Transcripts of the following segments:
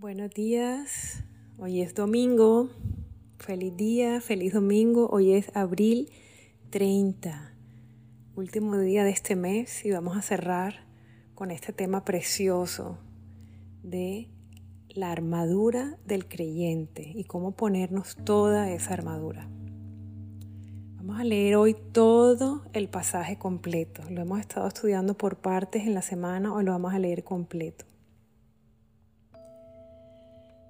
Buenos días, hoy es domingo, feliz día, feliz domingo, hoy es abril 30, último día de este mes y vamos a cerrar con este tema precioso de la armadura del creyente y cómo ponernos toda esa armadura. Vamos a leer hoy todo el pasaje completo. Lo hemos estado estudiando por partes en la semana, hoy lo vamos a leer completo.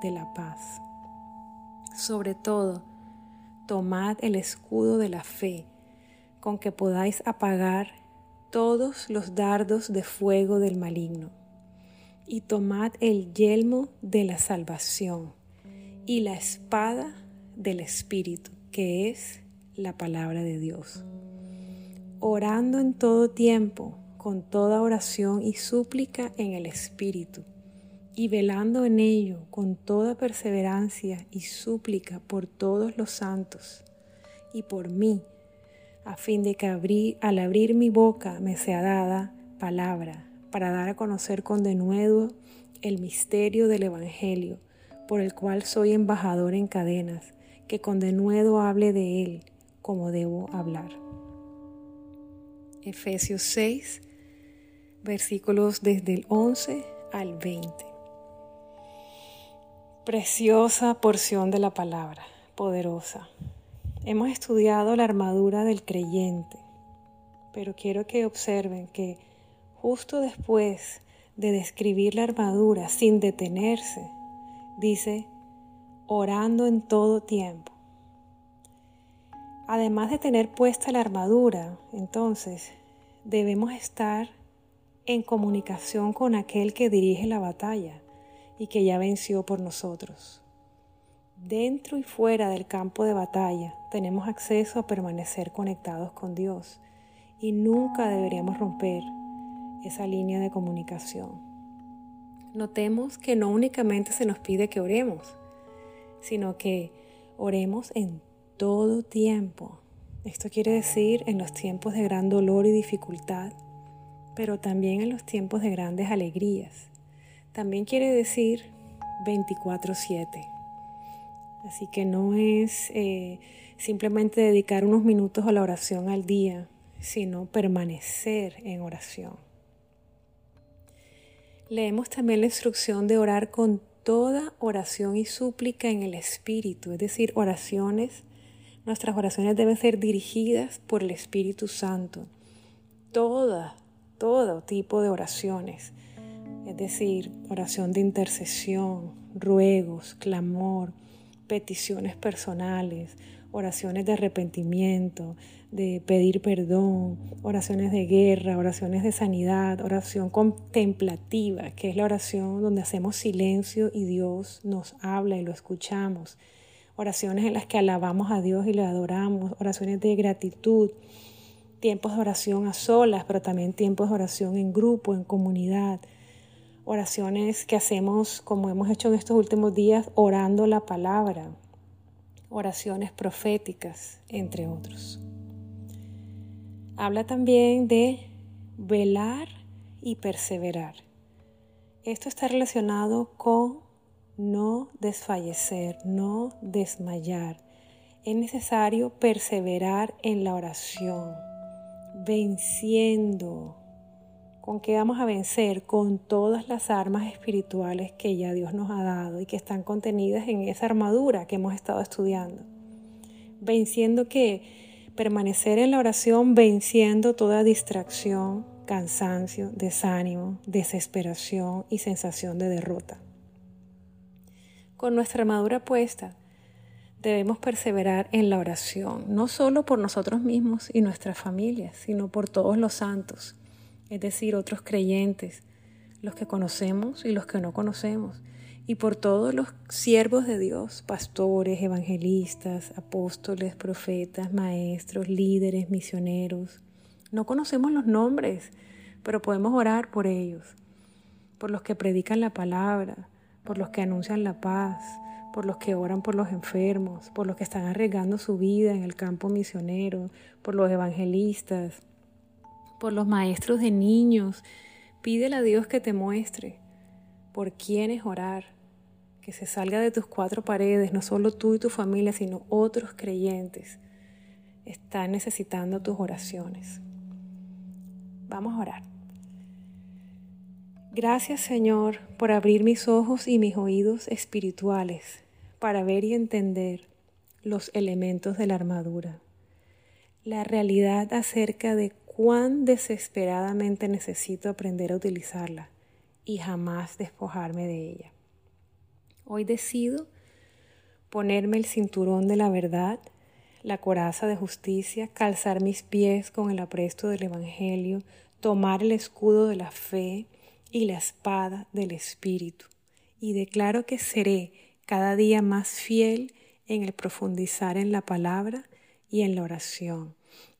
de la paz. Sobre todo, tomad el escudo de la fe, con que podáis apagar todos los dardos de fuego del maligno, y tomad el yelmo de la salvación y la espada del Espíritu, que es la palabra de Dios, orando en todo tiempo, con toda oración y súplica en el Espíritu y velando en ello con toda perseverancia y súplica por todos los santos y por mí, a fin de que al abrir mi boca me sea dada palabra para dar a conocer con denuedo el misterio del Evangelio, por el cual soy embajador en cadenas, que con denuedo hable de él como debo hablar. Efesios 6, versículos desde el 11 al 20. Preciosa porción de la palabra, poderosa. Hemos estudiado la armadura del creyente, pero quiero que observen que justo después de describir la armadura sin detenerse, dice, orando en todo tiempo. Además de tener puesta la armadura, entonces debemos estar en comunicación con aquel que dirige la batalla y que ya venció por nosotros. Dentro y fuera del campo de batalla tenemos acceso a permanecer conectados con Dios y nunca deberíamos romper esa línea de comunicación. Notemos que no únicamente se nos pide que oremos, sino que oremos en todo tiempo. Esto quiere decir en los tiempos de gran dolor y dificultad, pero también en los tiempos de grandes alegrías. También quiere decir 24/7. Así que no es eh, simplemente dedicar unos minutos a la oración al día, sino permanecer en oración. Leemos también la instrucción de orar con toda oración y súplica en el Espíritu, es decir, oraciones, nuestras oraciones deben ser dirigidas por el Espíritu Santo. Toda, todo tipo de oraciones es decir, oración de intercesión, ruegos, clamor, peticiones personales, oraciones de arrepentimiento, de pedir perdón, oraciones de guerra, oraciones de sanidad, oración contemplativa, que es la oración donde hacemos silencio y Dios nos habla y lo escuchamos, oraciones en las que alabamos a Dios y le adoramos, oraciones de gratitud, tiempos de oración a solas, pero también tiempos de oración en grupo, en comunidad oraciones que hacemos como hemos hecho en estos últimos días, orando la palabra, oraciones proféticas, entre otros. Habla también de velar y perseverar. Esto está relacionado con no desfallecer, no desmayar. Es necesario perseverar en la oración, venciendo ¿Con qué vamos a vencer? Con todas las armas espirituales que ya Dios nos ha dado y que están contenidas en esa armadura que hemos estado estudiando. Venciendo que permanecer en la oración, venciendo toda distracción, cansancio, desánimo, desesperación y sensación de derrota. Con nuestra armadura puesta, debemos perseverar en la oración, no solo por nosotros mismos y nuestras familias, sino por todos los santos es decir, otros creyentes, los que conocemos y los que no conocemos, y por todos los siervos de Dios, pastores, evangelistas, apóstoles, profetas, maestros, líderes, misioneros. No conocemos los nombres, pero podemos orar por ellos, por los que predican la palabra, por los que anuncian la paz, por los que oran por los enfermos, por los que están arriesgando su vida en el campo misionero, por los evangelistas, por los maestros de niños. Pídele a Dios que te muestre por quiénes orar, que se salga de tus cuatro paredes, no solo tú y tu familia, sino otros creyentes. Están necesitando tus oraciones. Vamos a orar. Gracias Señor por abrir mis ojos y mis oídos espirituales para ver y entender los elementos de la armadura, la realidad acerca de cuán desesperadamente necesito aprender a utilizarla y jamás despojarme de ella. Hoy decido ponerme el cinturón de la verdad, la coraza de justicia, calzar mis pies con el apresto del Evangelio, tomar el escudo de la fe y la espada del Espíritu. Y declaro que seré cada día más fiel en el profundizar en la palabra y en la oración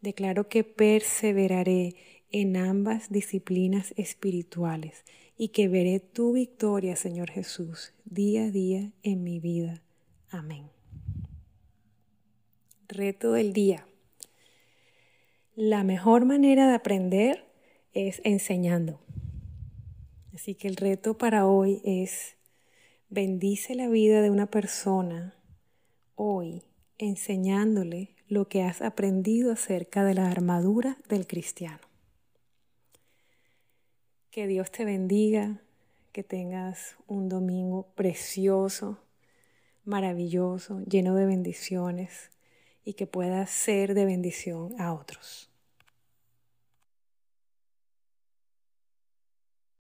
Declaro que perseveraré en ambas disciplinas espirituales y que veré tu victoria, Señor Jesús, día a día en mi vida. Amén. Reto del día. La mejor manera de aprender es enseñando. Así que el reto para hoy es bendice la vida de una persona hoy enseñándole lo que has aprendido acerca de la armadura del cristiano. Que Dios te bendiga, que tengas un domingo precioso, maravilloso, lleno de bendiciones y que puedas ser de bendición a otros.